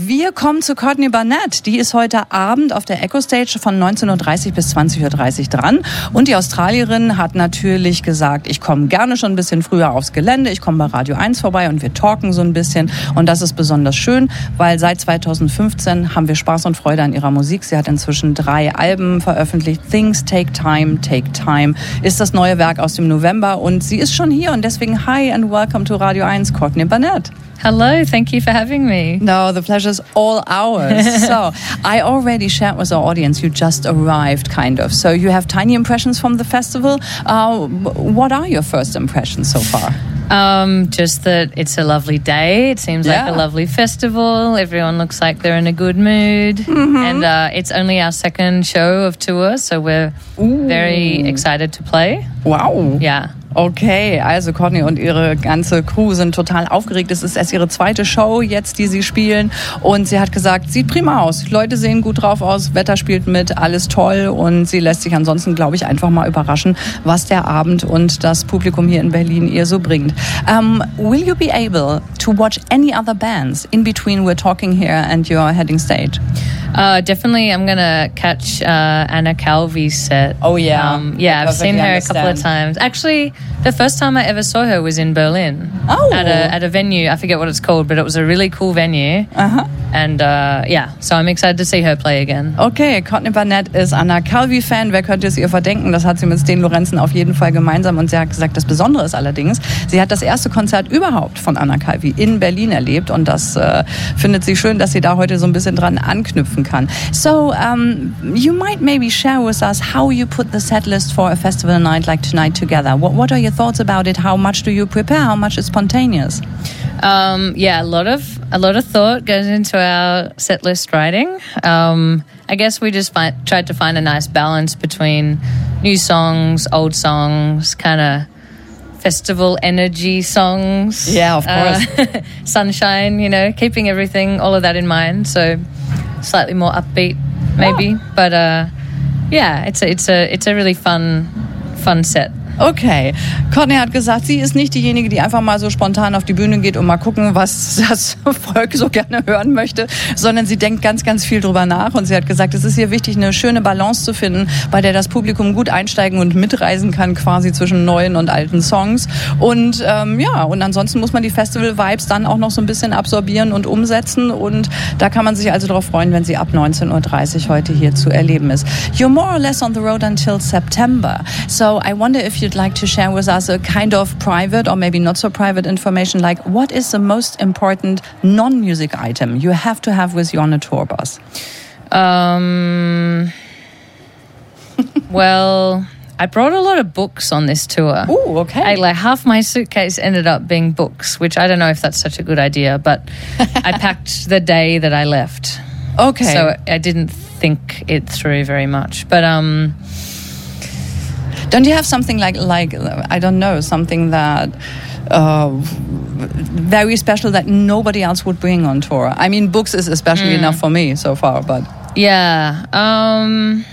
Wir kommen zu Courtney Barnett. Die ist heute Abend auf der Echo Stage von 19.30 bis 20.30 Uhr dran. Und die Australierin hat natürlich gesagt, ich komme gerne schon ein bisschen früher aufs Gelände. Ich komme bei Radio 1 vorbei und wir talken so ein bisschen. Und das ist besonders schön, weil seit 2015 haben wir Spaß und Freude an ihrer Musik. Sie hat inzwischen drei Alben veröffentlicht. Things Take Time, Take Time ist das neue Werk aus dem November. Und sie ist schon hier und deswegen hi and welcome to Radio 1, Courtney Barnett. Hello, thank you for having me. No, the pleasure's all ours. so, I already shared with our audience, you just arrived, kind of. So, you have tiny impressions from the festival. Uh, what are your first impressions so far? Um, just that it's a lovely day. It seems yeah. like a lovely festival. Everyone looks like they're in a good mood. Mm-hmm. And uh, it's only our second show of tour, so we're Ooh. very excited to play. Wow. Yeah. Okay, also Courtney und ihre ganze Crew sind total aufgeregt. Es ist erst ihre zweite Show jetzt, die sie spielen. Und sie hat gesagt, sieht prima aus. Leute sehen gut drauf aus, Wetter spielt mit, alles toll. Und sie lässt sich ansonsten, glaube ich, einfach mal überraschen, was der Abend und das Publikum hier in Berlin ihr so bringt. Um, will you be able to watch any other bands in between we're talking here and you're heading stage? Uh, definitely, I'm gonna catch uh, Anna Calvi's set. Oh yeah, um, yeah. I've seen her understand. a couple of times. Actually, the first time I ever saw her was in Berlin. Oh, at a at a venue. I forget what it's called, but it was a really cool venue. Uh huh. And uh, yeah, so I'm excited to see her play again. Okay, Courtney Barnett ist Anna Calvi-Fan. Wer könnte es ihr verdenken? Das hat sie mit Sten Lorenzen auf jeden Fall gemeinsam. Und sie hat gesagt, das Besondere ist allerdings, sie hat das erste Konzert überhaupt von Anna Calvi in Berlin erlebt. Und das äh, findet sie schön, dass sie da heute so ein bisschen dran anknüpfen kann. So, um, you might maybe share with us how you put the set list for a festival night like tonight together. What, what are your thoughts about it? How much do you prepare? How much is spontaneous? Um, yeah, a lot of a lot of thought goes into our set list writing. Um, I guess we just find, tried to find a nice balance between new songs, old songs, kind of festival energy songs. Yeah, of course. Uh, sunshine, you know, keeping everything, all of that in mind. So slightly more upbeat, maybe. Oh. But uh, yeah, it's a, it's a it's a really fun fun set. Okay. Courtney hat gesagt, sie ist nicht diejenige, die einfach mal so spontan auf die Bühne geht und mal gucken, was das Volk so gerne hören möchte, sondern sie denkt ganz, ganz viel drüber nach und sie hat gesagt, es ist ihr wichtig, eine schöne Balance zu finden, bei der das Publikum gut einsteigen und mitreisen kann, quasi zwischen neuen und alten Songs. Und ähm, ja, und ansonsten muss man die Festival-Vibes dann auch noch so ein bisschen absorbieren und umsetzen und da kann man sich also darauf freuen, wenn sie ab 19.30 Uhr heute hier zu erleben ist. You're more or less on the road until September. So I wonder if you you'd like to share with us a kind of private or maybe not so private information, like what is the most important non music item you have to have with you on a tour bus? Um, well, I brought a lot of books on this tour. Oh, okay. I, like half my suitcase ended up being books, which I don't know if that's such a good idea, but I packed the day that I left. Okay. So I didn't think it through very much. But um don't you have something like like I don't know something that uh, very special that nobody else would bring on tour? I mean, books is especially mm. enough for me so far, but yeah. Um,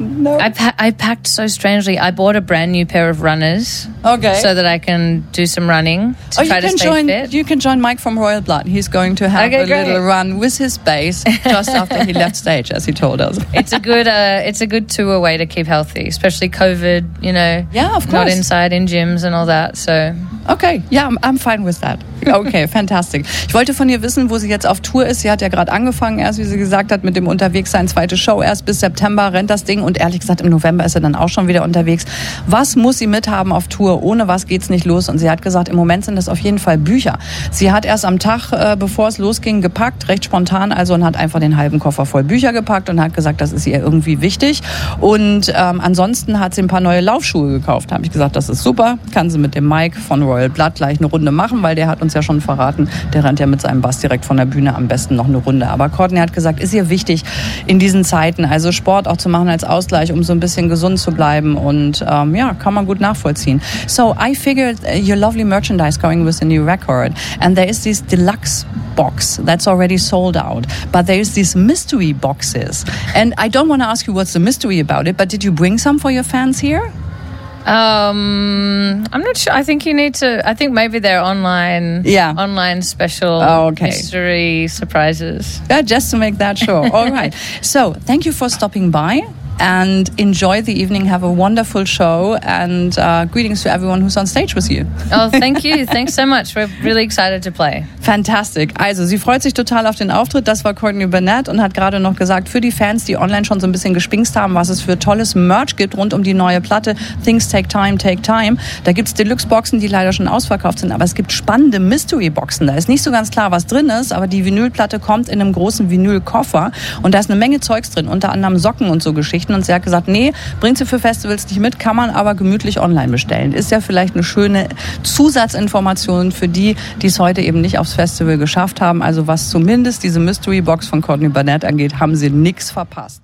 no. I, pa- I packed so strangely. I bought a brand new pair of runners. Okay. So that I can do some running to oh, try you can to stay join, fit. You can join Mike from Royal Blood. He's going to have okay, a great. little run with his base just after he left stage, as he told us. it's a good uh, it's a good tour way to keep healthy, especially COVID. You know. Yeah, of course. Not inside in gyms and all that. So. Okay, Yeah, I'm, I'm fine with that. Okay, fantastic. Ich wollte von ihr wissen, wo sie jetzt auf Tour ist. Sie hat ja gerade angefangen, erst wie sie gesagt hat, mit dem Unterwegssein. Zweite Show erst bis September rennt das Ding und ehrlich gesagt im November ist sie dann auch schon wieder unterwegs. Was muss sie mithaben auf Tour? Ohne was geht's nicht los? Und sie hat gesagt, im Moment sind das auf jeden Fall Bücher. Sie hat erst am Tag, äh, bevor es losging, gepackt, recht spontan also und hat einfach den halben Koffer voll Bücher gepackt und hat gesagt, das ist ihr irgendwie wichtig. Und ähm, ansonsten hat sie ein paar neue Laufschuhe gekauft. Habe ich gesagt, das ist super, kann sie mit dem Mike von Royal Blood gleich eine Runde machen, weil der hat uns ja schon verraten, der rennt ja mit seinem Bass direkt von der Bühne am besten noch eine Runde. Aber Courtney hat gesagt, ist ihr wichtig in diesen Zeiten, also Sport auch zu machen als Ausgleich, um so ein bisschen gesund zu bleiben und ähm, ja, kann man gut nachvollziehen. So I figured uh, your lovely merchandise going with the new record and there is this deluxe box that's already sold out, but there is these mystery boxes and I don't want to ask you what's the mystery about it, but did you bring some for your fans here? Um, I'm not sure. I think you need to. I think maybe they're online. Yeah. Online special Oh, okay. mystery surprises. Yeah, just to make that sure. All right. So, thank you for stopping by and enjoy the evening. Have a wonderful show and uh, greetings to everyone who's on stage with you. Oh, thank you. Thanks so much. We're really excited to play. Fantastic. Also, sie freut sich total auf den Auftritt. Das war Courtney Burnett und hat gerade noch gesagt, für die Fans, die online schon so ein bisschen gespingst haben, was es für tolles Merch gibt rund um die neue Platte Things Take Time, Take Time. Da gibt's Deluxe-Boxen, die leider schon ausverkauft sind, aber es gibt spannende Mystery-Boxen. Da ist nicht so ganz klar, was drin ist, aber die Vinylplatte kommt in einem großen Vinylkoffer und da ist eine Menge Zeugs drin, unter anderem Socken und so Geschichten. Und sie hat gesagt, nee, bringt sie für Festivals nicht mit, kann man aber gemütlich online bestellen. Ist ja vielleicht eine schöne Zusatzinformation für die, die es heute eben nicht aufs Festival geschafft haben. Also was zumindest diese Mystery Box von Courtney Burnett angeht, haben sie nichts verpasst.